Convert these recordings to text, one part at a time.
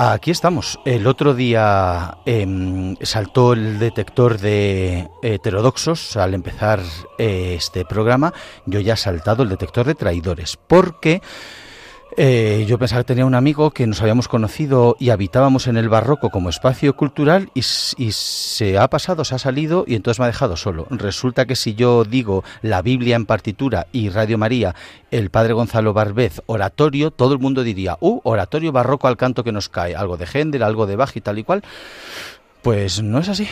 Aquí estamos. El otro día em, saltó el detector de heterodoxos al empezar eh, este programa. Yo ya he saltado el detector de traidores porque eh, yo pensaba que tenía un amigo que nos habíamos conocido y habitábamos en el barroco como espacio cultural y, se ha pasado, se ha salido y entonces me ha dejado solo. Resulta que si yo digo la Biblia en partitura y Radio María, el padre Gonzalo Barbez, oratorio, todo el mundo diría, uh, oratorio barroco al canto que nos cae, algo de Händel, algo de Bach y tal y cual. Pues no es así.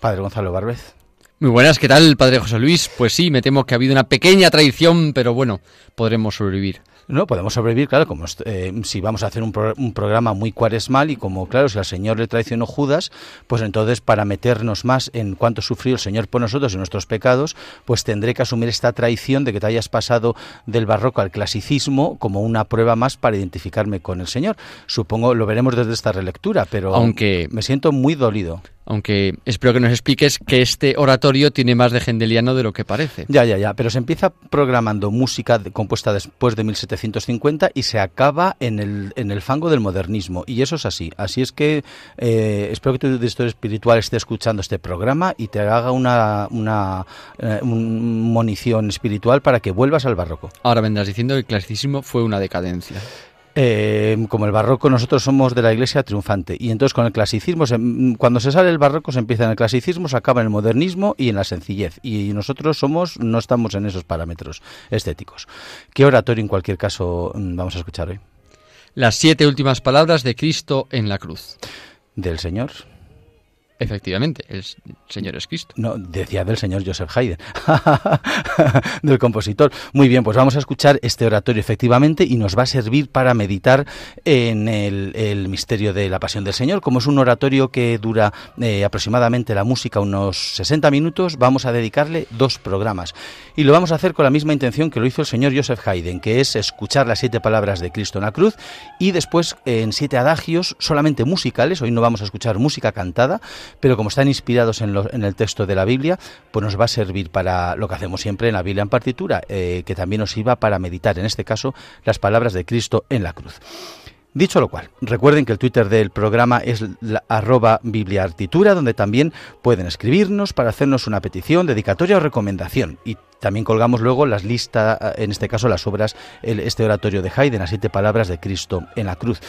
Padre Gonzalo Barbez. Muy buenas, ¿qué tal, padre José Luis? Pues sí, me temo que ha habido una pequeña tradición, pero bueno, podremos sobrevivir. No, podemos sobrevivir, claro, como eh, si vamos a hacer un, un, programa muy cuaresmal y como, claro, si al Señor le traicionó Judas, pues entonces para meternos más en cuánto sufrió el Señor por nosotros y nuestros pecados, pues tendré que asumir esta traición de que te hayas pasado del barroco al clasicismo como una prueba más para identificarme con el Señor. Supongo lo veremos desde esta relectura, pero Aunque... me siento muy dolido aunque espero que nos expliques que este oratorio tiene más de gendeliano de lo que parece. Ya, ya, ya, pero se empieza programando música compuesta después de 1750 y se acaba en el, en el fango del modernismo, y eso es así. Así es que eh, espero que tu historia espiritual esté escuchando este programa y te haga una, una, eh, munición espiritual para que vuelvas al barroco. Ahora vendrás diciendo que el clasicismo fue una decadencia. Eh, como el barroco, nosotros somos de la iglesia triunfante. Y entonces con el clasicismo, cuando se sale el barroco, se empieza en el clasicismo, se acaba en el modernismo y en la sencillez. Y nosotros somos, no estamos en esos parámetros estéticos. ¿Qué oratorio en cualquier caso mm, vamos a escuchar hoy? Las siete últimas palabras de Cristo en la cruz. Del Señor. Efectivamente, el Señor es Cristo. No, decía del señor Joseph Haydn, del compositor. Muy bien, pues vamos a escuchar este oratorio efectivamente y nos va a servir para meditar en el, misterio de la pasión del Señor. Como es un oratorio que dura eh, aproximadamente la música unos 60 minutos, vamos a dedicarle dos programas. Y lo vamos a hacer con la misma intención que lo hizo el señor Joseph Haydn, que es escuchar las siete palabras de Cristo en la cruz y después en siete adagios solamente musicales. Hoy no vamos a escuchar música cantada pero como están inspirados en, el texto de la Biblia, pues nos va a servir para lo que hacemos siempre en la Biblia en partitura, eh, que también nos sirva para meditar, en este caso, las palabras de Cristo en la cruz. Dicho lo cual, recuerden que el Twitter del programa es la, arroba bibliaartitura, donde también pueden escribirnos para hacernos una petición, dedicatoria o recomendación. Y también colgamos luego las listas, en este caso las obras, este oratorio de Haydn, las siete palabras de Cristo en la cruz.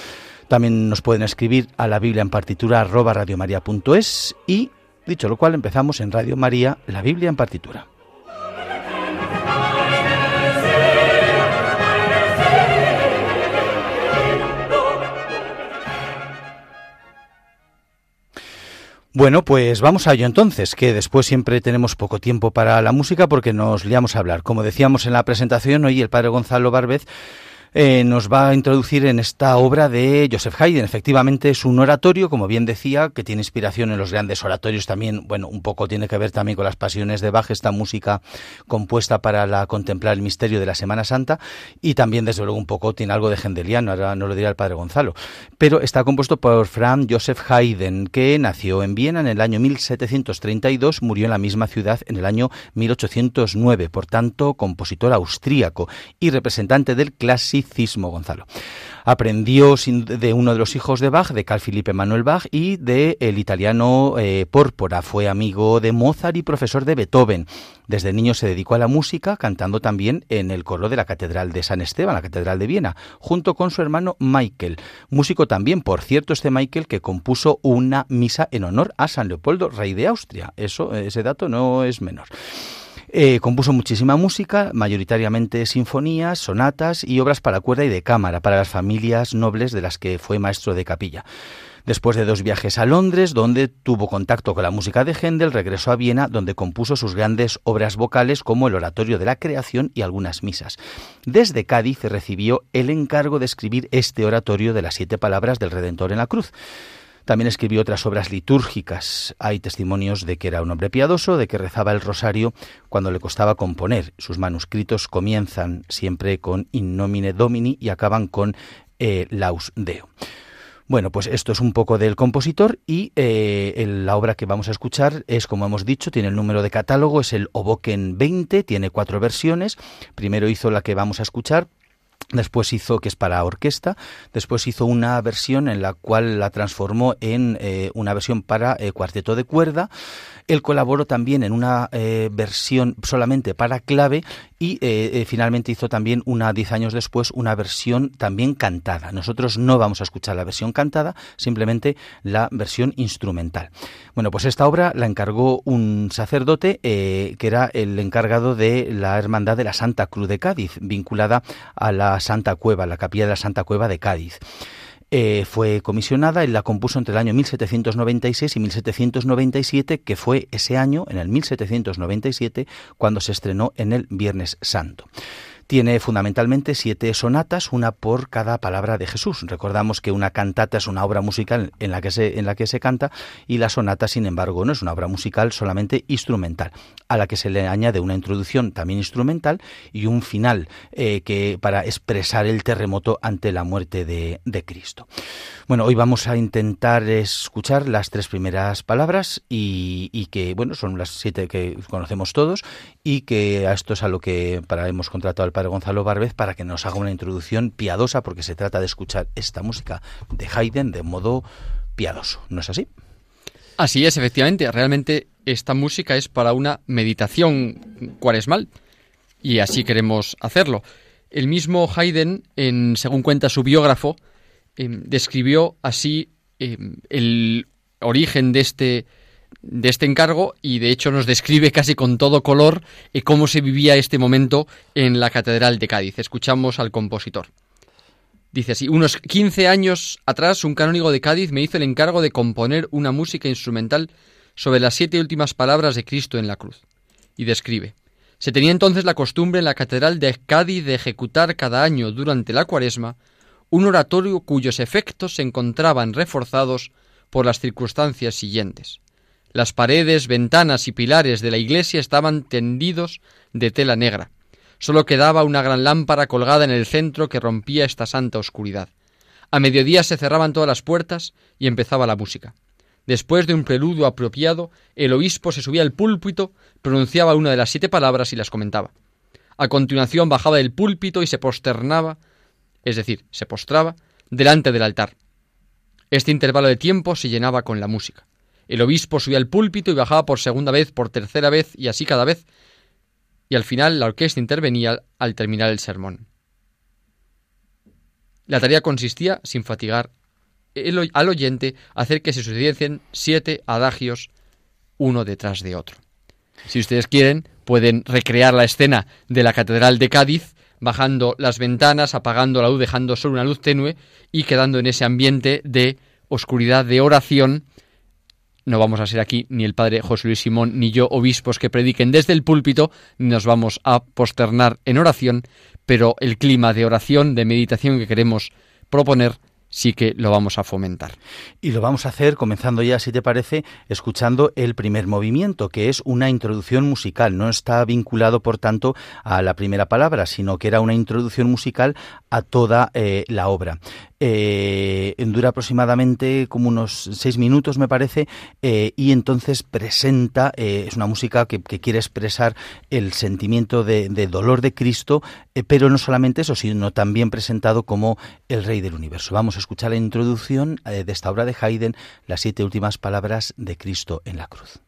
También nos pueden escribir a la Biblia en partitura arroba radiomaria.es y, dicho lo cual, empezamos en Radio María, la Biblia en partitura. Bueno, pues vamos a ello entonces, que después siempre tenemos poco tiempo para la música porque nos liamos a hablar. Como decíamos en la presentación, hoy el padre Gonzalo Barbez eh, nos va a introducir en esta obra de Joseph Haydn. Efectivamente es un oratorio, como bien decía, que tiene inspiración en los grandes oratorios también, bueno, un poco tiene que ver también con las pasiones de Bach, esta música compuesta para la, contemplar el misterio de la Semana Santa, y también, desde luego, un poco tiene algo de Gendeliano, ahora no lo dirá el padre Gonzalo, pero está compuesto por Franz Joseph Haydn, que nació en Viena en el año 1732, murió en la misma ciudad en el año 1809, por tanto, compositor austríaco y representante del clásico Gonzalo. Aprendió de uno de los hijos de Bach, de Carl Philipp Emanuel Bach, y de el italiano eh, Pórpora. Fue amigo de Mozart y profesor de Beethoven. Desde niño se dedicó a la música, cantando también en el coro de la Catedral de San Esteban, la Catedral de Viena, junto con su hermano Michael. Músico también, por cierto, este Michael que compuso una misa en honor a San Leopoldo, rey de Austria. Eso, ese dato no es menor. Eh, compuso muchísima música, mayoritariamente sinfonías, sonatas y obras para cuerda y de cámara, para las familias nobles de las que fue maestro de capilla. Después de dos viajes a Londres, donde tuvo contacto con la música de Händel, regresó a Viena, donde compuso sus grandes obras vocales como el Oratorio de la Creación y algunas misas. Desde Cádiz recibió el encargo de escribir este oratorio de las siete palabras del Redentor en la cruz. También escribió otras obras litúrgicas. Hay testimonios de que era un hombre piadoso, de que rezaba el rosario cuando le costaba componer. Sus manuscritos comienzan siempre con In nomine Domini y acaban con eh, Laus Deo. Bueno, pues esto es un poco del compositor y eh, la obra que vamos a escuchar es, como hemos dicho, tiene el número de catálogo, es el Oboken 20, tiene cuatro versiones. Primero hizo la que vamos a escuchar, Después hizo, que es para orquesta, después hizo una versión en la cual la transformó en eh, una versión para eh, cuarteto de cuerda. Él colaboró también en una eh, versión solamente para clave y finalmente hizo también, una diez años después, una versión también cantada. Nosotros no vamos a escuchar la versión cantada, simplemente la versión instrumental. Bueno, pues esta obra la encargó un sacerdote que era el encargado de la Hermandad de la Santa Cruz de Cádiz, vinculada a la Santa Cueva, la capilla de la Santa Cueva de Cádiz. Eh, fue comisionada y la compuso entre el año 1796 y 1797, que fue ese año, en el 1797, cuando se estrenó en el Viernes Santo. Tiene fundamentalmente siete sonatas, una por cada palabra de Jesús. Recordamos que una cantata es una obra musical en la que se, en la que se canta y la sonata, sin embargo, no es una obra musical solamente instrumental, a la que se le añade una introducción también instrumental y un final eh, que para expresar el terremoto ante la muerte de, de Cristo. Bueno, hoy vamos a intentar escuchar las tres primeras palabras y, que, bueno, son las siete que conocemos todos y que a esto es a lo que para hemos contratado al Gonzalo Barbez para que nos haga una introducción piadosa porque se trata de escuchar esta música de Haydn de modo piadoso, ¿no es así? Así es, efectivamente. Realmente esta música es para una meditación cuaresmal y así queremos hacerlo. El mismo Haydn, en, según cuenta su biógrafo, Em, describió así em, el origen de este, de este encargo y de hecho nos describe casi con todo color eh, cómo se vivía este momento en la Catedral de Cádiz. Escuchamos al compositor. Dice así, unos 15 años atrás un canónigo de Cádiz me hizo el encargo de componer una música instrumental sobre las siete últimas palabras de Cristo en la cruz. Y describe, se tenía entonces la costumbre en la Catedral de Cádiz de ejecutar cada año durante la cuaresma un oratorio cuyos efectos se encontraban reforzados por las circunstancias siguientes. Las paredes, ventanas y pilares de la iglesia estaban tendidos de tela negra. Solo quedaba una gran lámpara colgada en el centro que rompía esta santa oscuridad. A mediodía se cerraban todas las puertas y empezaba la música. Después de un preludio apropiado, el obispo se subía al púlpito, pronunciaba una de las siete palabras y las comentaba. A continuación bajaba del púlpito y se posternaba es decir, se postraba, delante del altar. Este intervalo de tiempo se llenaba con la música. El obispo subía al púlpito y bajaba por segunda vez, por tercera vez y así cada vez, y al final la orquesta intervenía al terminar el sermón. La tarea consistía, sin fatigar al oyente, hacer que se sucediesen siete adagios uno detrás de otro. Si ustedes quieren, pueden recrear la escena de la Catedral de Cádiz bajando las ventanas, apagando la luz, dejando solo una luz tenue y quedando en ese ambiente de oscuridad, de oración. No vamos a ser aquí ni el padre José Luis Simón ni yo obispos que prediquen desde el púlpito, nos vamos a posternar en oración, pero el clima de oración, de meditación que queremos proponer sí que lo vamos a fomentar. Y lo vamos a hacer comenzando ya, si te parece, escuchando el primer movimiento, que es una introducción musical. No está vinculado, por tanto, a la primera palabra, sino que era una introducción musical a toda eh, la obra. Eh, dura aproximadamente como unos seis minutos, me parece, eh, y entonces presenta, es una música que, quiere expresar el sentimiento de, dolor de Cristo, pero no solamente eso, sino también presentado como el Rey del Universo. Vamos escuchar la introducción de esta obra de Haydn, las siete últimas palabras de Cristo en la cruz.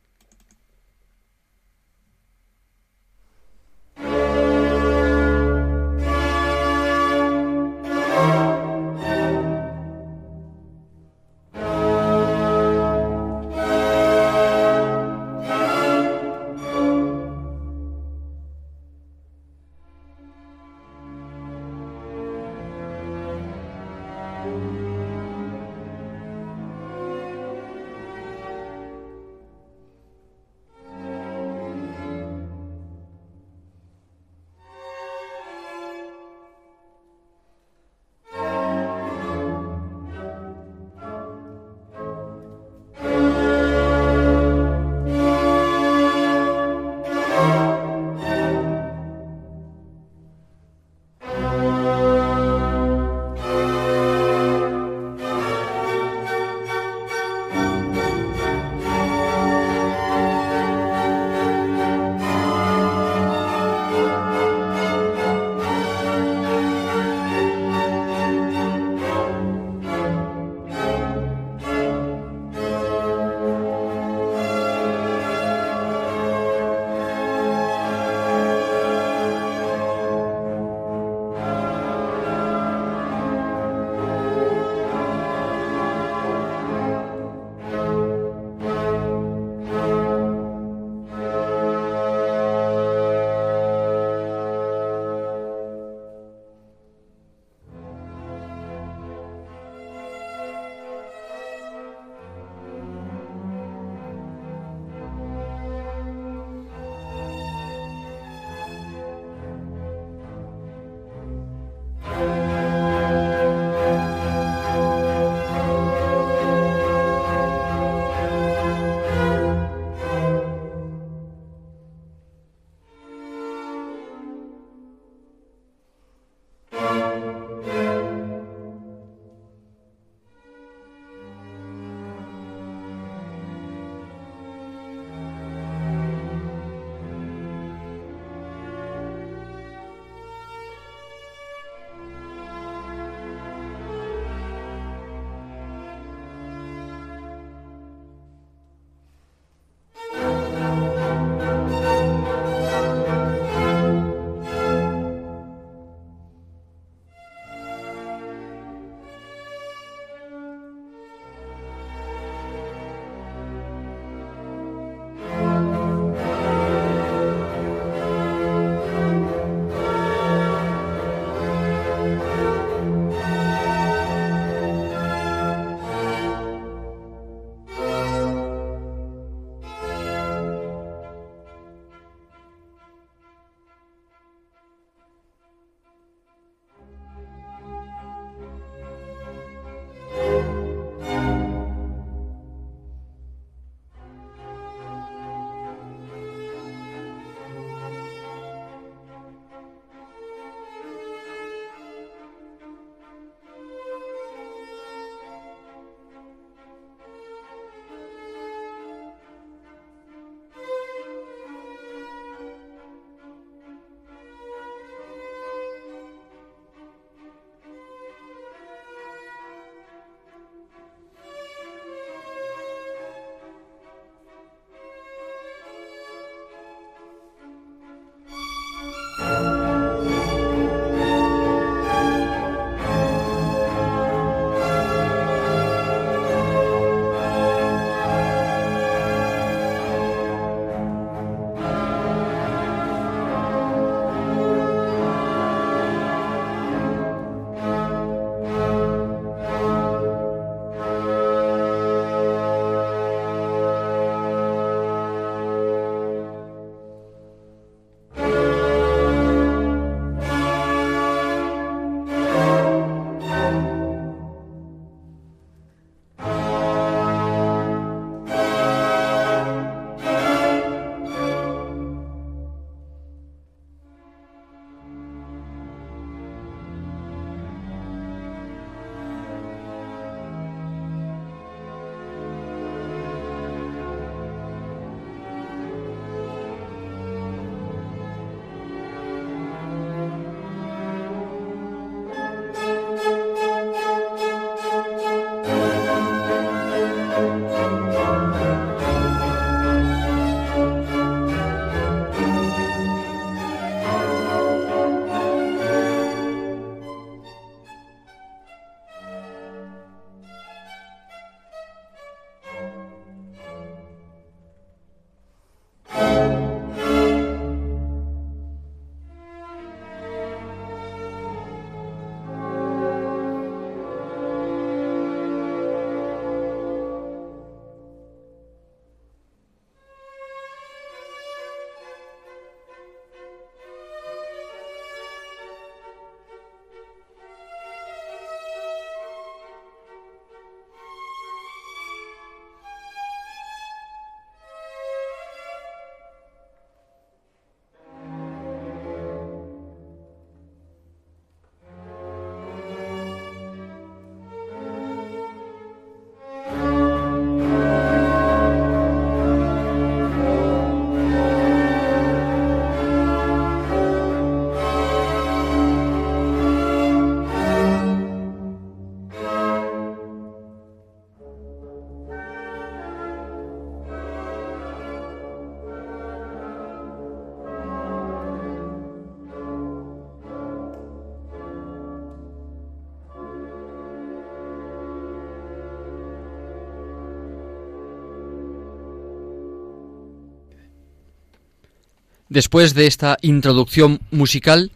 Después de esta introducción musical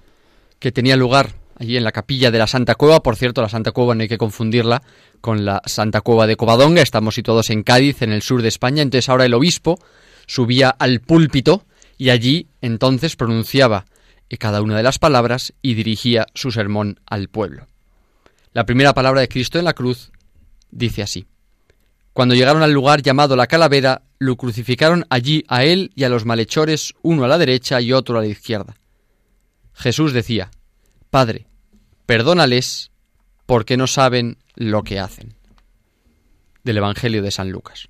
que tenía lugar allí en la capilla de la Santa Cueva, por cierto, la Santa Cueva no hay que confundirla con la Santa Cueva de Covadonga, estamos situados en Cádiz, en el sur de España, entonces ahora el obispo subía al púlpito y allí entonces pronunciaba cada una de las palabras y dirigía su sermón al pueblo. La primera palabra de Cristo en la cruz dice así. Cuando llegaron al lugar llamado la calavera, lo crucificaron allí a él y a los malhechores, uno a la derecha y otro a la izquierda. Jesús decía, Padre, perdónales porque no saben lo que hacen. Del Evangelio de San Lucas.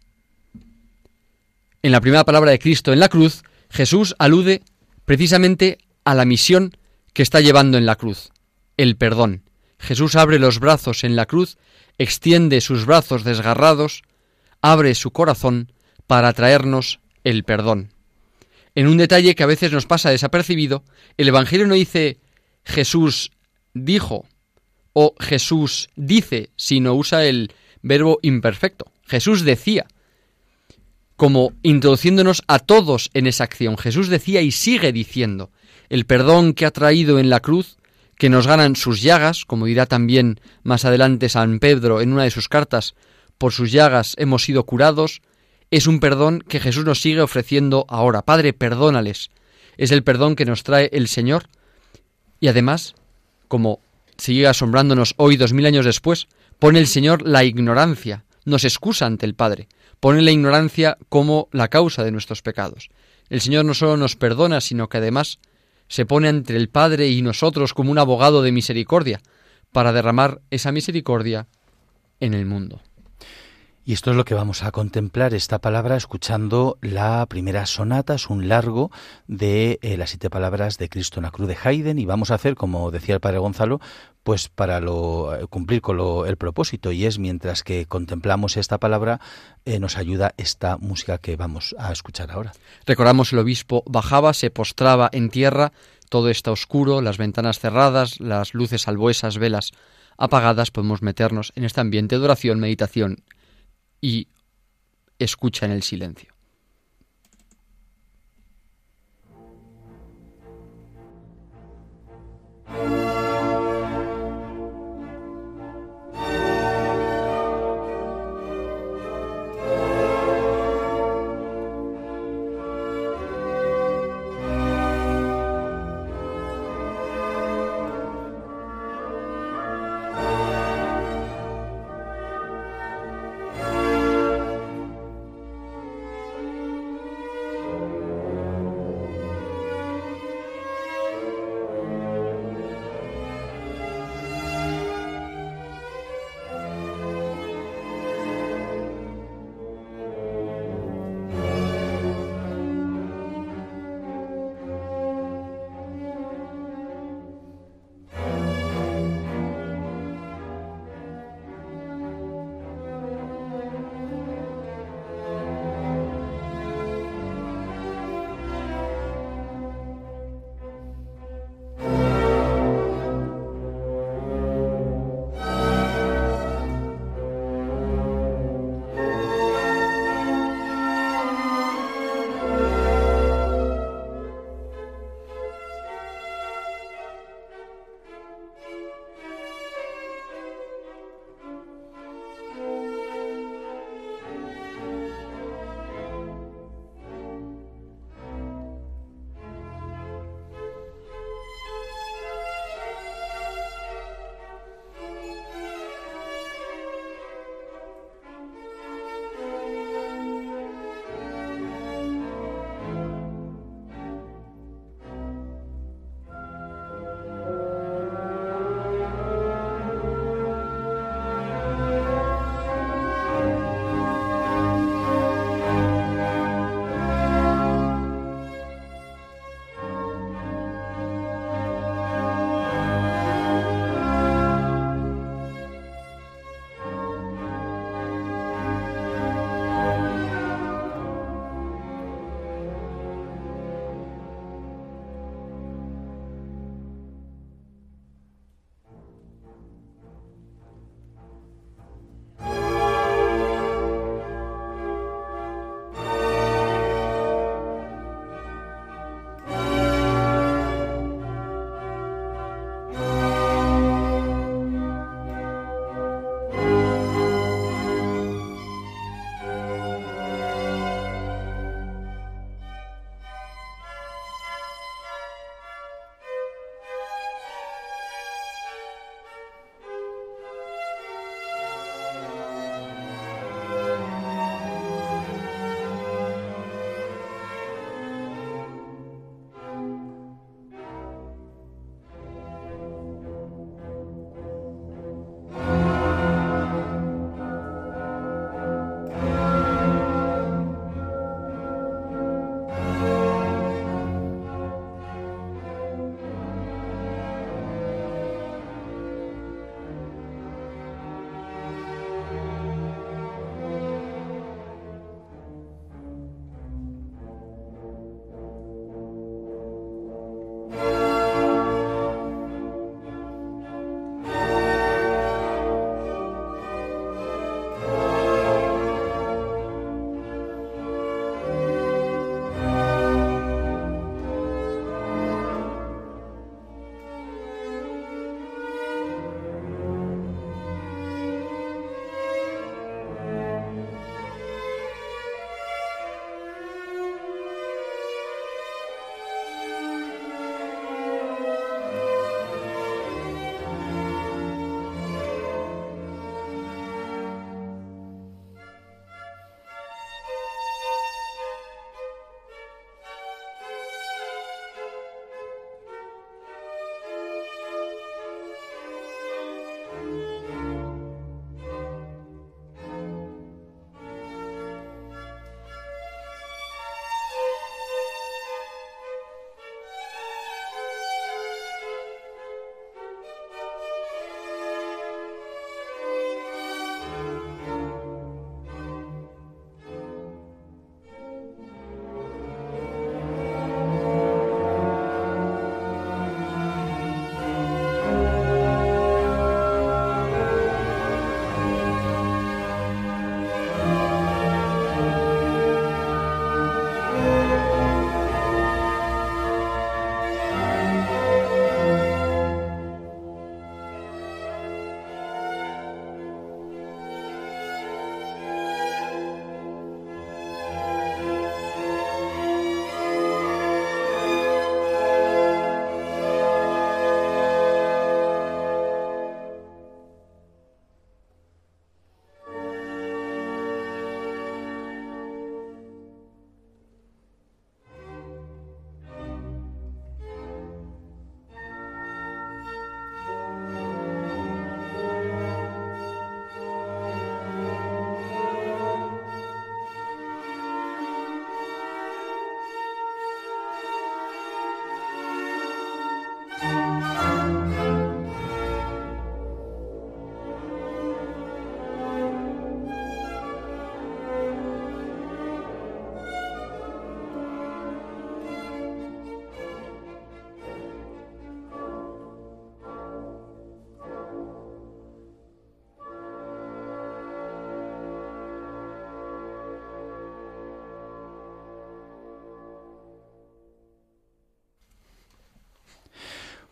En la primera palabra de Cristo en la cruz, Jesús alude precisamente a la misión que está llevando en la cruz, el perdón. Jesús abre los brazos en la cruz, extiende sus brazos desgarrados, abre su corazón para traernos el perdón. En un detalle que a veces nos pasa desapercibido, el Evangelio no dice Jesús dijo o Jesús dice, sino usa el verbo imperfecto. Jesús decía, como introduciéndonos a todos en esa acción. Jesús decía y sigue diciendo, el perdón que ha traído en la cruz, que nos ganan sus llagas, como dirá también más adelante San Pedro en una de sus cartas, por sus llagas hemos sido curados, es un perdón que Jesús nos sigue ofreciendo ahora. Padre, perdónales. Es el perdón que nos trae el Señor. Y además, como sigue asombrándonos hoy dos mil años después, pone el Señor la ignorancia, nos excusa ante el Padre, pone la ignorancia como la causa de nuestros pecados. El Señor no solo nos perdona, sino que además se pone entre el Padre y nosotros como un abogado de misericordia, para derramar esa misericordia en el mundo. Y esto es lo que vamos a contemplar, esta palabra, escuchando la primera sonata, es un largo de eh, las siete palabras de Cristo en la cruz de Haydn, y vamos a hacer, como decía el padre Gonzalo, pues para lo, eh, cumplir con el propósito, y es mientras que contemplamos esta palabra, eh, nos ayuda esta música que vamos a escuchar ahora. Recordamos el obispo bajaba, se postraba en tierra, todo está oscuro, las ventanas cerradas, las luces alboesas, velas apagadas, podemos meternos en este ambiente de oración, meditación y escucha en el silencio.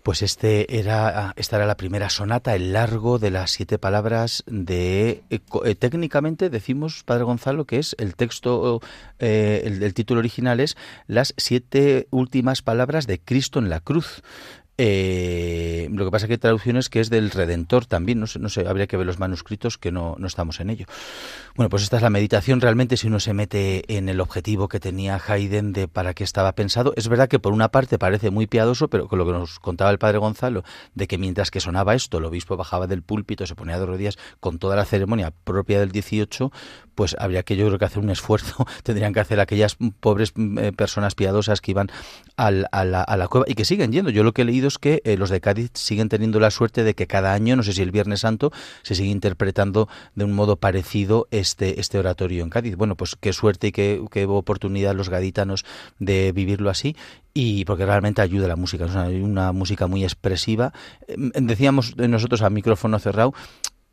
Pues este era, esta era la primera sonata, el largo de las siete palabras de... Eh, eh, técnicamente decimos, Padre Gonzalo, que es el texto, eh, el, el título original es las siete últimas palabras de Cristo en la cruz. Eh, lo que pasa que hay traducciones que es del Redentor también, no sé, no sé, habría que ver los manuscritos que no, no estamos en ello. Bueno, pues esta es la meditación realmente si uno se mete en el objetivo que tenía Haydn de para qué estaba pensado. Es verdad que por una parte parece muy piadoso, pero con lo que nos contaba el padre Gonzalo, de que mientras que sonaba esto, el obispo bajaba del púlpito, se ponía de rodillas con toda la ceremonia propia del 18, pues habría que yo creo que hacer un esfuerzo, tendrían que hacer aquellas pobres eh, personas piadosas que iban al, a, la, a, la, cueva y que siguen yendo. Yo lo que he leído que eh, los de Cádiz siguen teniendo la suerte de que cada año, no sé si el Viernes Santo, se sigue interpretando de un modo parecido este, este oratorio en Cádiz. Bueno, pues qué suerte y qué, qué oportunidad los gaditanos de vivirlo así y porque realmente ayuda la música, es una, una música muy expresiva. Em, decíamos nosotros a micrófono cerrado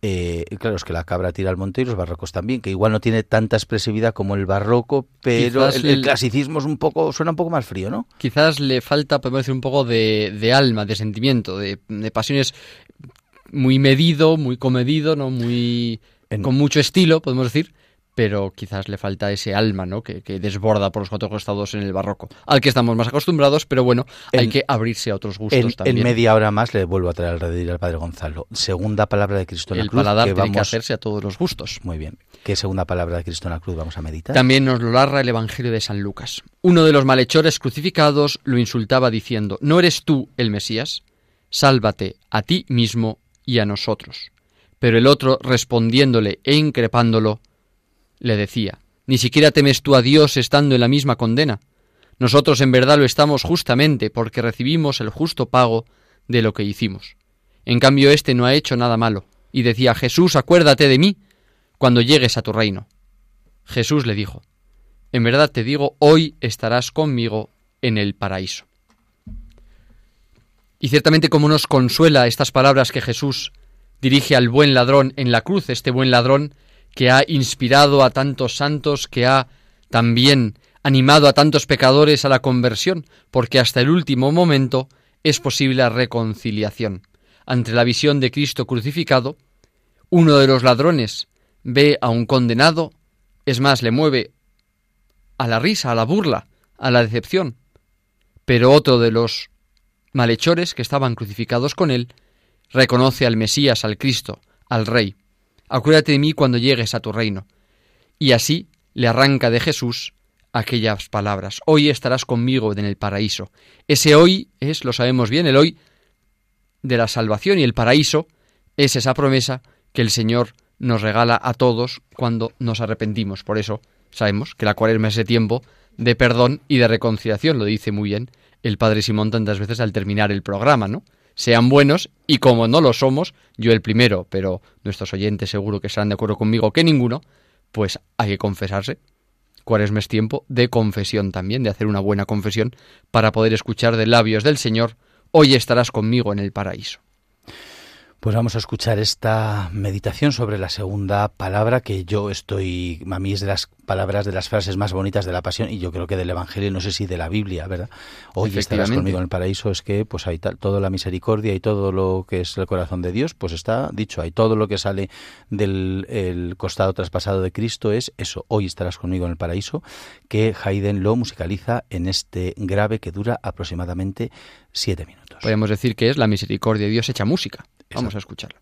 eh, claro, es que la cabra tira al monte y los barrocos también, que igual no tiene tanta expresividad como el barroco, pero el, el, clasicismo es un poco, suena un poco más frío, ¿no? Quizás le falta, podemos decir, un poco de, de alma, de sentimiento, de, de, pasiones muy medido, muy comedido, ¿no? Muy en... con mucho estilo, podemos decir, pero quizás le falta ese alma, ¿no? Que, que, desborda por los cuatro costados en el barroco, al que estamos más acostumbrados, pero bueno, hay que abrirse a otros gustos también. En media hora más le vuelvo a traer al Padre Gonzalo. Segunda palabra de Cristo en la el Cruz. paladar que tiene vamos... que hacerse a todos los gustos. Muy bien. ¿Qué segunda palabra de Cristo en la Cruz vamos a meditar? También nos lo narra el Evangelio de San Lucas. Uno de los malhechores crucificados lo insultaba diciendo, ¿no eres tú el Mesías? Sálvate a ti mismo y a nosotros. Pero el otro, respondiéndole e increpándolo, le decía, ¿ni siquiera temes tú a Dios estando en la misma condena? Nosotros en verdad lo estamos justamente porque recibimos el justo pago de lo que hicimos. En cambio, éste no ha hecho nada malo, y decía, Jesús, acuérdate de mí cuando llegues a tu reino. Jesús le dijo, En verdad te digo, hoy estarás conmigo en el paraíso. Y ciertamente como nos consuela estas palabras que Jesús dirige al buen ladrón en la cruz, este buen ladrón que ha inspirado a tantos santos, que ha también animado a tantos pecadores a la conversión, porque hasta el último momento es posible la reconciliación. Ante la visión de Cristo crucificado, uno de los ladrones ve a un condenado, es más, le mueve a la risa, a la burla, a la decepción, pero otro de los malhechores que estaban crucificados con él reconoce al Mesías, al Cristo, al Rey, acuérdate de mí cuando llegues a tu reino. Y así le arranca de Jesús aquellas palabras. Hoy estarás conmigo en el paraíso. Ese hoy es, lo sabemos bien, el hoy de la salvación y el paraíso es esa promesa que el Señor nos regala a todos cuando nos arrepentimos. Por eso sabemos que la cuaresma es ese tiempo de perdón y de reconciliación, lo dice muy bien el Padre Simón tantas veces al terminar el programa, ¿no? Sean buenos y como no lo somos, yo el primero, pero nuestros oyentes seguro que estarán de acuerdo conmigo que ninguno, pues hay que confesarse. Cuaresma es tiempo de confesión también, de hacer una buena confesión para poder escuchar de labios del Señor, hoy estarás conmigo en el paraíso. Pues vamos a escuchar esta meditación sobre la segunda palabra que yo estoy, a mí es de las palabras, de las frases más bonitas de la pasión y yo creo que del Evangelio, no sé si de la Biblia, ¿verdad? Hoy estarás conmigo en el paraíso, es que pues hay tal, toda la misericordia y todo lo que es el corazón de Dios, pues está dicho, hay todo lo que sale del el costado traspasado de Cristo es eso, hoy estarás conmigo en el paraíso, que Haydn lo musicaliza en este grave que dura aproximadamente siete minutos. Podemos decir que es la misericordia de Dios hecha música. Vamos a escucharlo.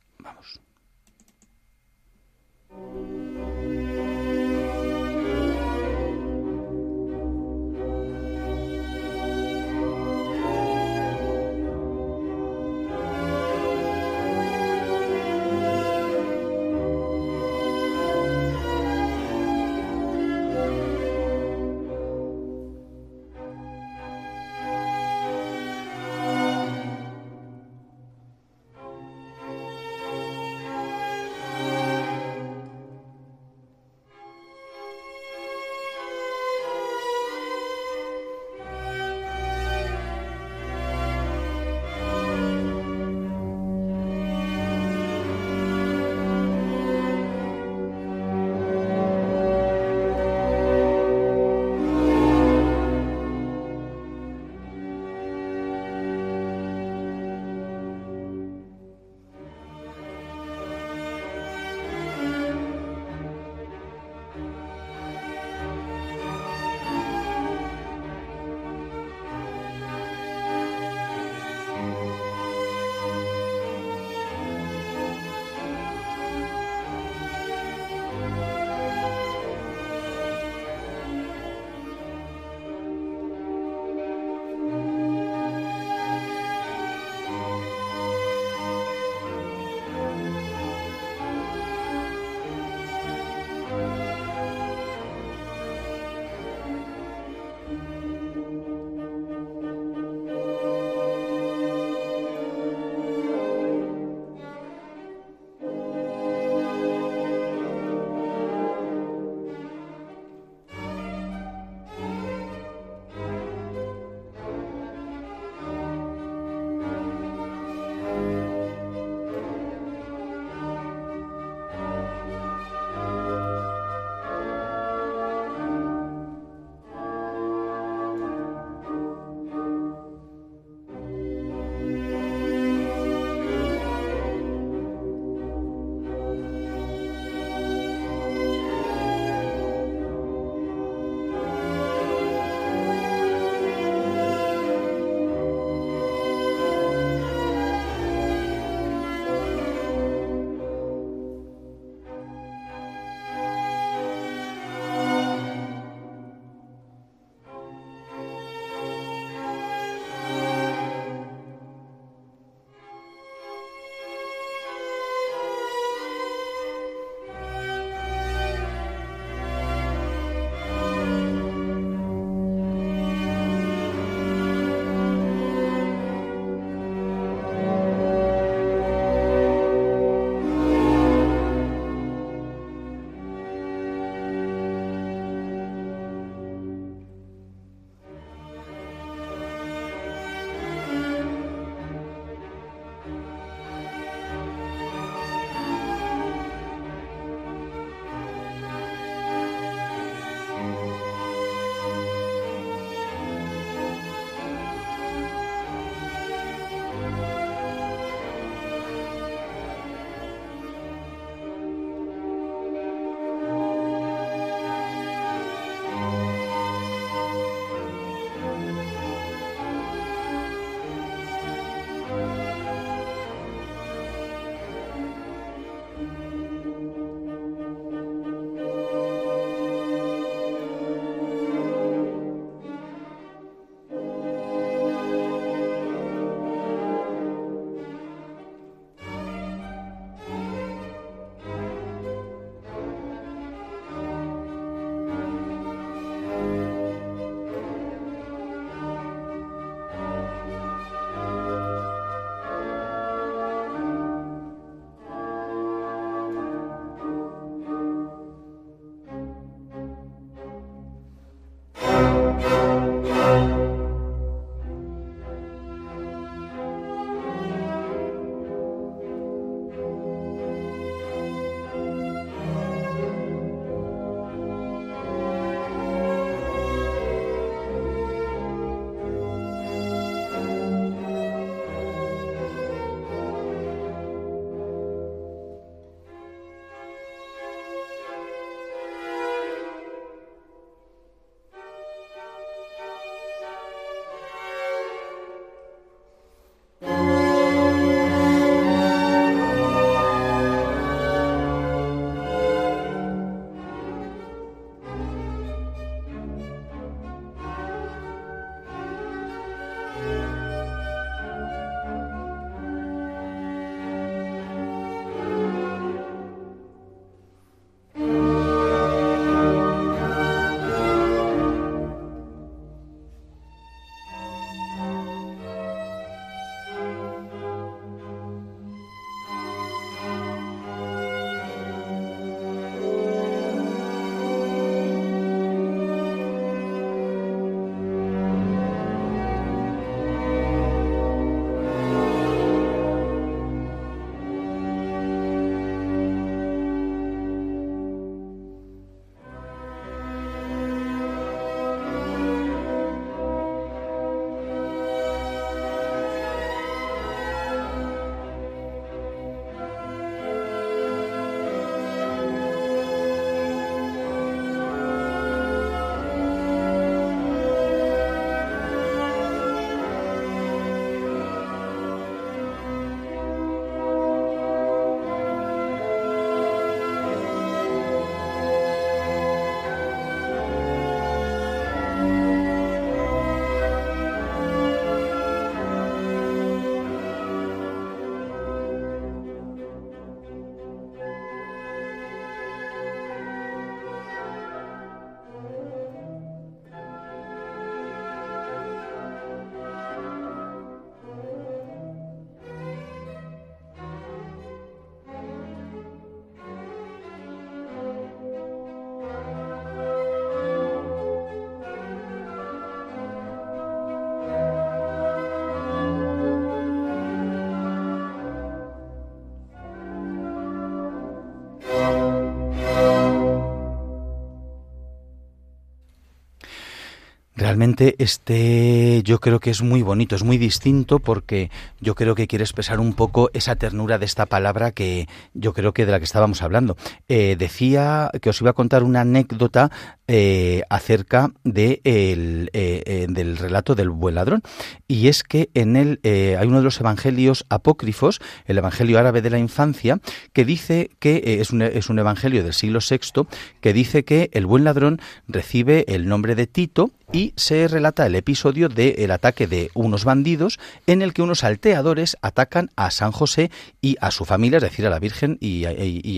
Realmente este yo creo que es muy bonito, es muy distinto porque yo creo que quiere expresar un poco esa ternura de esta palabra que yo creo que de la que estábamos hablando. Eh, decía que os iba a contar una anécdota eh, acerca de el, eh, del relato del buen ladrón y es que en él hay uno de los evangelios apócrifos, el Evangelio árabe de la infancia, que dice que es un, es un evangelio del siglo VI que dice que el buen ladrón recibe el nombre de Tito y se relata el episodio del ataque de unos bandidos en el que unos salteadores atacan a San José y a su familia, es decir, a la Virgen y,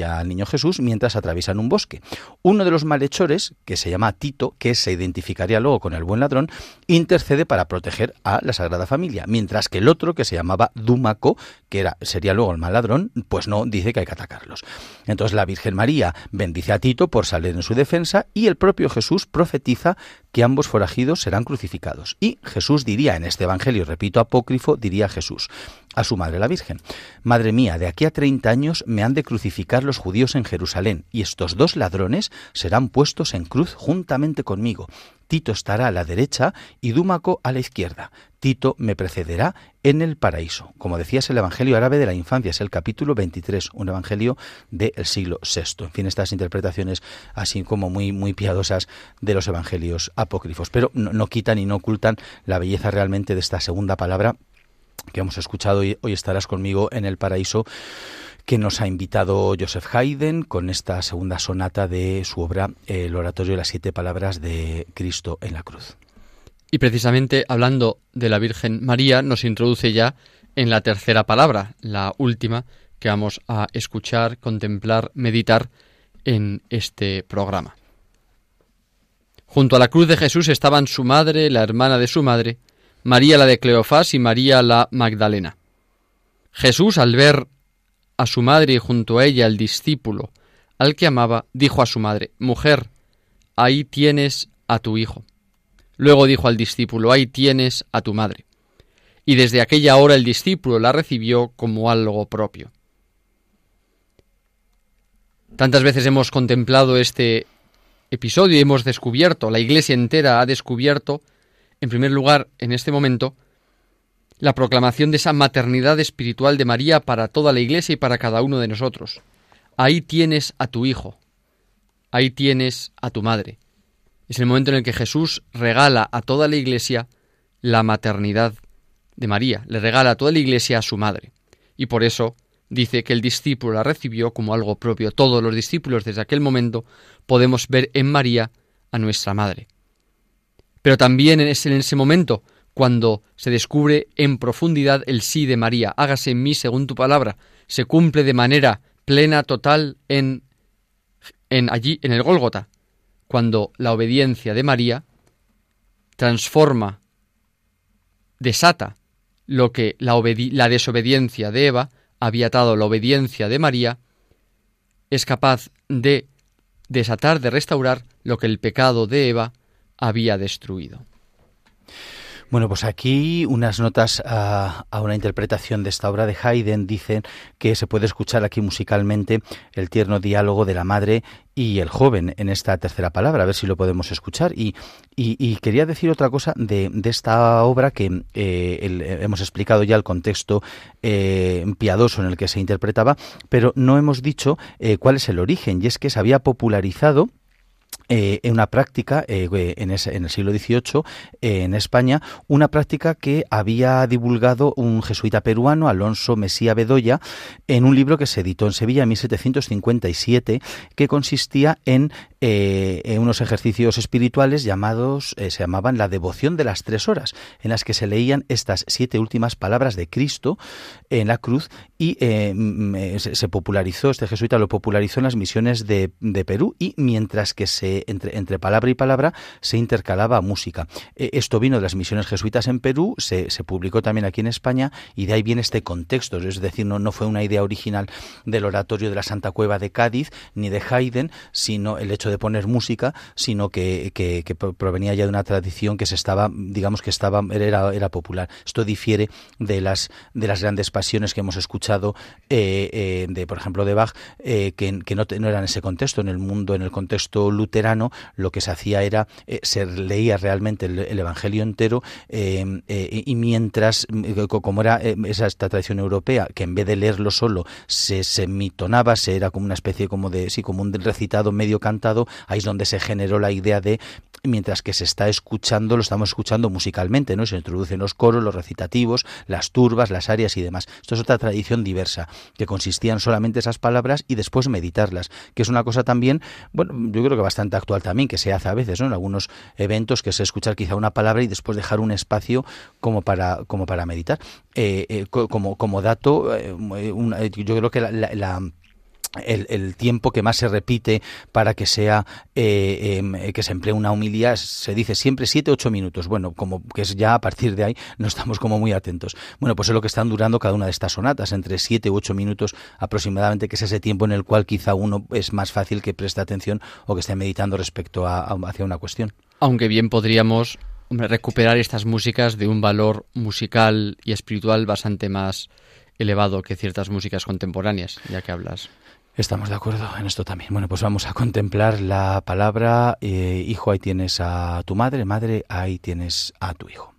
al Niño Jesús, mientras atraviesan un bosque. Uno de los malhechores, que se llama Tito, que se identificaría luego con el buen ladrón, intercede para proteger a la Sagrada Familia, mientras que el otro, que se llamaba Dumaco, que era, sería luego el mal ladrón, pues no, dice que hay que atacarlos. Entonces la Virgen María bendice a Tito por salir en su defensa y el propio Jesús profetiza que ambos forajidos serán crucificados. Y Jesús diría en este Evangelio, repito, apócrifo, diría Jesús a su madre la Virgen, Madre mía, de aquí a treinta años me han de crucificar los judíos en Jerusalén, y estos dos ladrones serán puestos en cruz juntamente conmigo. Tito estará a la derecha y Dúmaco a la izquierda. Tito me precederá en el paraíso. Como decía, es el Evangelio árabe de la infancia, es el capítulo 23, un evangelio del siglo VI. En fin, estas interpretaciones así como muy, muy piadosas de los evangelios apócrifos, pero no, no quitan y no ocultan la belleza realmente de esta segunda palabra que hemos escuchado y hoy estarás conmigo en el paraíso que nos ha invitado Joseph Haydn con esta segunda sonata de su obra El oratorio de las siete palabras de Cristo en la cruz. Y precisamente hablando de la Virgen María nos introduce ya en la tercera palabra, la última que vamos a escuchar, contemplar, meditar en este programa. Junto a la cruz de Jesús estaban su madre, la hermana de su madre, María la de Cleofás y María la Magdalena. Jesús, al ver a su madre y junto a ella el discípulo al que amaba, dijo a su madre, Mujer, ahí tienes a tu hijo. Luego dijo al discípulo, ahí tienes a tu madre. Y desde aquella hora el discípulo la recibió como algo propio. Tantas veces hemos contemplado este episodio y hemos descubierto, la iglesia entera ha descubierto en primer lugar, en este momento, la proclamación de esa maternidad espiritual de María para toda la Iglesia y para cada uno de nosotros. Ahí tienes a tu hijo, ahí tienes a tu madre. Es el momento en el que Jesús regala a toda la Iglesia la maternidad de María, le regala a toda la Iglesia a su madre. Y por eso dice que el discípulo la recibió como algo propio. Todos los discípulos desde aquel momento podemos ver en María a nuestra madre. Pero también es en ese momento cuando se descubre en profundidad el sí de María, hágase en mí según tu palabra, se cumple de manera plena, total en, en allí, en el Gólgota, cuando la obediencia de María transforma, desata lo que la, la desobediencia de Eva había atado la obediencia de María, es capaz de desatar, de restaurar lo que el pecado de Eva había destruido. Bueno, pues aquí unas notas a, una interpretación de esta obra de Haydn. Dicen que se puede escuchar aquí musicalmente el tierno diálogo de la madre y el joven en esta tercera palabra, a ver si lo podemos escuchar. Y, quería decir otra cosa de, esta obra que eh, hemos explicado ya el contexto eh, piadoso en el que se interpretaba, pero no hemos dicho eh, cuál es el origen, y es que se había popularizado eh, una práctica eh, en, en, el siglo XVIII eh, en España, una práctica que había divulgado un jesuita peruano, Alonso Mesía Bedoya, en un libro que se editó en Sevilla en 1757, que consistía en unos ejercicios espirituales llamados, se llamaban la devoción de las tres horas, en las que se leían estas siete últimas palabras de Cristo en la cruz y se, popularizó, este jesuita lo popularizó en las misiones de, de Perú y mientras que se entre, palabra y palabra se intercalaba música. Esto vino de las misiones jesuitas en Perú, se, publicó también aquí en España y de ahí viene este contexto, es decir, no, no fue una idea original del oratorio de la Santa Cueva de Cádiz ni de Haydn, sino el hecho de poner música, sino que, que, provenía ya de una tradición que se estaba, digamos que estaba, era, era popular. Esto difiere de las, de las grandes pasiones que hemos escuchado, eh, eh, de, por ejemplo, de Bach, que, que no, no, era en ese contexto. En el mundo, en el contexto luterano, lo que se hacía era, se leía realmente el, Evangelio entero y mientras, como era esa esta tradición europea, que en vez de leerlo solo se semitonaba, se era como una especie como de, sí, como un recitado medio cantado, ahí es donde se generó la idea de mientras que se está escuchando, lo estamos escuchando musicalmente, ¿no? Se introducen los coros, los recitativos, las turbas, las arias y demás. Esto es otra tradición diversa, que consistía en solamente esas palabras y después meditarlas, que es una cosa también, bueno, yo creo que bastante actual también, que se hace a veces, ¿no? En algunos eventos, que es escuchar quizá una palabra y después dejar un espacio como para, como para meditar. Eh, eh, como, como dato, eh, yo creo que la el, tiempo que más se repite para que sea eh, em, que se emplee una humilía se dice siempre 7 ocho minutos. Bueno como que es ya a partir de ahí no estamos como muy atentos. Bueno pues es lo que están durando cada una de estas sonatas entre 7 u 8 minutos aproximadamente que es ese tiempo en el cual quizá uno es más fácil que preste atención o que esté meditando respecto a, hacia una cuestión. Aunque bien podríamos recuperar estas músicas de un valor musical y espiritual bastante más elevado que ciertas músicas contemporáneas ya que hablas Estamos de acuerdo en esto también. Bueno, pues vamos a contemplar la palabra, eh, hijo, ahí tienes a tu madre, madre, ahí tienes a tu hijo.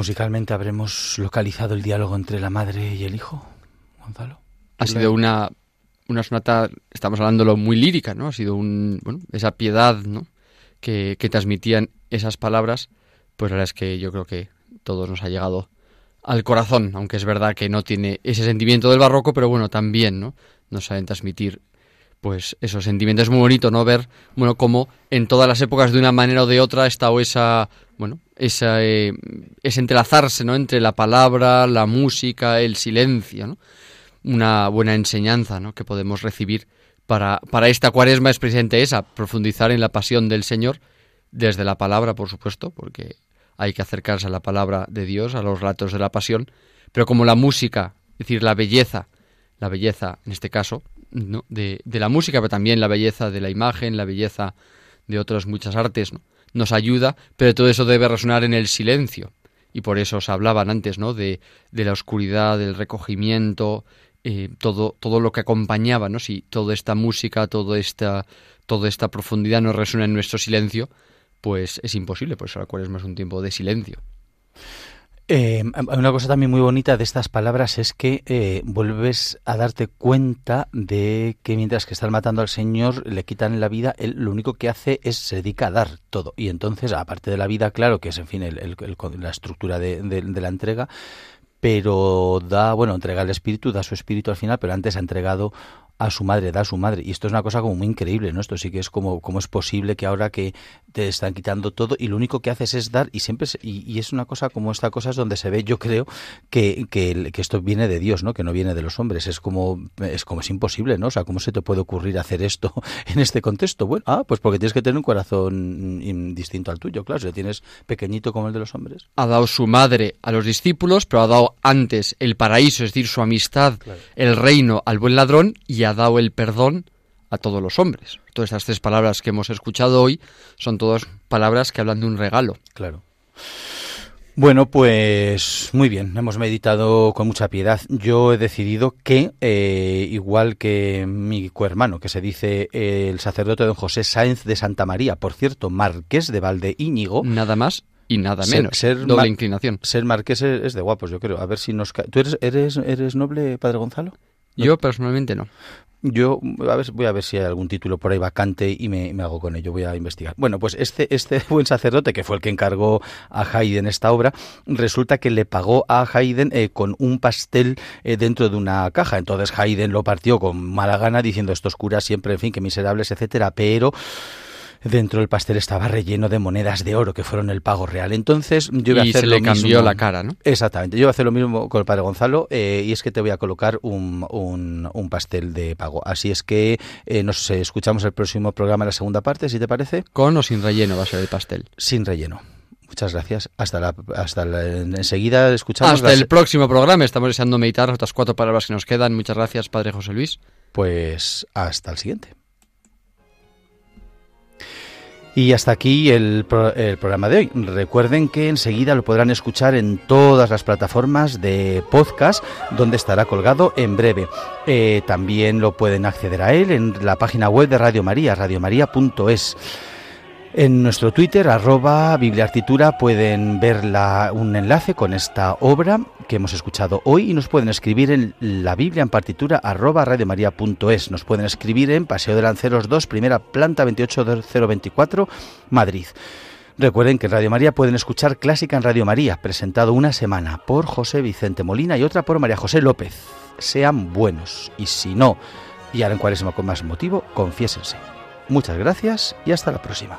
Musicalmente habremos localizado el diálogo entre la madre y el hijo, Gonzalo. Ha sido una, una sonata, estamos hablándolo muy lírica, ¿no? Ha sido un, bueno, esa piedad, ¿no? Que, que transmitían esas palabras, pues la verdad es que yo creo que todos nos ha llegado al corazón, aunque es verdad que no tiene ese sentimiento del barroco, pero bueno, también, ¿no? Nos saben transmitir pues esos sentimientos. Es muy bonito, ¿no? Ver, bueno, cómo en todas las épocas de una manera o de otra ha estado esa, bueno, esa, eh, ese entrelazarse, ¿no? Entre la palabra, la música, el silencio, ¿no? Una buena enseñanza, ¿no? Que podemos recibir para, para esta cuaresma es precisamente esa, profundizar en la pasión del Señor desde la palabra, por supuesto, porque hay que acercarse a la palabra de Dios, a los ratos de la pasión, pero como la música, es decir, la belleza, la belleza, en este caso, ¿no? de, de, la música, pero también la belleza de la imagen, la belleza de otras muchas artes, ¿no? nos ayuda, pero todo eso debe resonar en el silencio. Y por eso os hablaban antes, ¿no? De, de la oscuridad, del recogimiento, eh, todo, todo lo que acompañaba, ¿no? Si toda esta música, toda esta, toda esta profundidad no resuena en nuestro silencio, pues es imposible, por eso la cual es más un tiempo de silencio. Eh, una cosa también muy bonita de estas palabras es que eh, vuelves a darte cuenta de que mientras que están matando al Señor, le quitan la vida, él lo único que hace es se dedica a dar todo. Y entonces, aparte de la vida, claro, que es en fin el, la estructura de, de, de la entrega, pero da, bueno, entrega el espíritu, da su espíritu al final, pero antes ha entregado a su madre, da a su madre. Y esto es una cosa como muy increíble, ¿no? Esto sí que es como, como es posible que ahora que te están quitando todo y lo único que haces es dar y siempre, y, y, es una cosa como esta cosa es donde se ve, yo creo, que, que, que, esto viene de Dios, ¿no? Que no viene de los hombres. Es como, es como es imposible, ¿no? O sea, ¿cómo se te puede ocurrir hacer esto en este contexto? Bueno, ah, pues porque tienes que tener un corazón distinto al tuyo, claro, si tienes pequeñito como el de los hombres. Ha dado su madre a los discípulos, pero ha dado antes el paraíso, es decir, su amistad, claro. el reino al buen ladrón y ha dado el perdón a todos los hombres. Todas estas tres palabras que hemos escuchado hoy son todas palabras que hablan de un regalo. Claro. Bueno, pues muy bien, hemos meditado con mucha piedad. Yo he decidido que, eh, igual que mi cohermano, que se dice eh, el sacerdote don José Sáenz de Santa María, por cierto, marqués de Valde Íñigo. Nada más y nada menos. Ser, ser doble inclinación. Ser marqués es de guapos, yo creo. A ver si nos. ¿Tú eres, eres, eres noble, padre Gonzalo? ¿No? Yo personalmente no. Yo a ver, voy a ver si hay algún título por ahí vacante y me, me, hago con ello, voy a investigar. Bueno, pues este, este buen sacerdote, que fue el que encargó a Haydn esta obra, resulta que le pagó a Haydn eh, con un pastel eh, dentro de una caja. Entonces Haydn lo partió con mala gana diciendo estos curas siempre, en fin, que miserables, etcétera, pero dentro del pastel estaba relleno de monedas de oro que fueron el pago real. Entonces yo voy a y hacer se lo le cambió mismo. la cara, ¿no? Exactamente. Yo voy a hacer lo mismo con el padre Gonzalo eh, y es que te voy a colocar un, un, un pastel de pago. Así es que eh, nos escuchamos el próximo programa, la segunda parte, si te parece. Con o sin relleno va a ser el pastel. Sin relleno. Muchas gracias. Hasta la, hasta enseguida escuchamos. Hasta el próximo programa. Estamos deseando meditar las otras cuatro palabras que nos quedan. Muchas gracias, Padre José Luis. Pues hasta el siguiente. Y hasta aquí el, programa de hoy. Recuerden que enseguida lo podrán escuchar en todas las plataformas de podcast, donde estará colgado en breve. Eh, también lo pueden acceder a él en la página web de Radio María, radiomaria.es. En nuestro Twitter, arroba Bibliartitura, pueden ver un enlace con esta obra que hemos escuchado hoy y nos pueden escribir en la Biblia en partitura arroba radiomaria.es. Nos pueden escribir en Paseo de Lanceros 2, primera planta 28024, Madrid. Recuerden que en Radio María pueden escuchar Clásica en Radio María, presentado una semana por José Vicente Molina y otra por María José López. Sean buenos y si no, y ahora en cuaresma con más motivo, confiésense. Muchas gracias y hasta la próxima.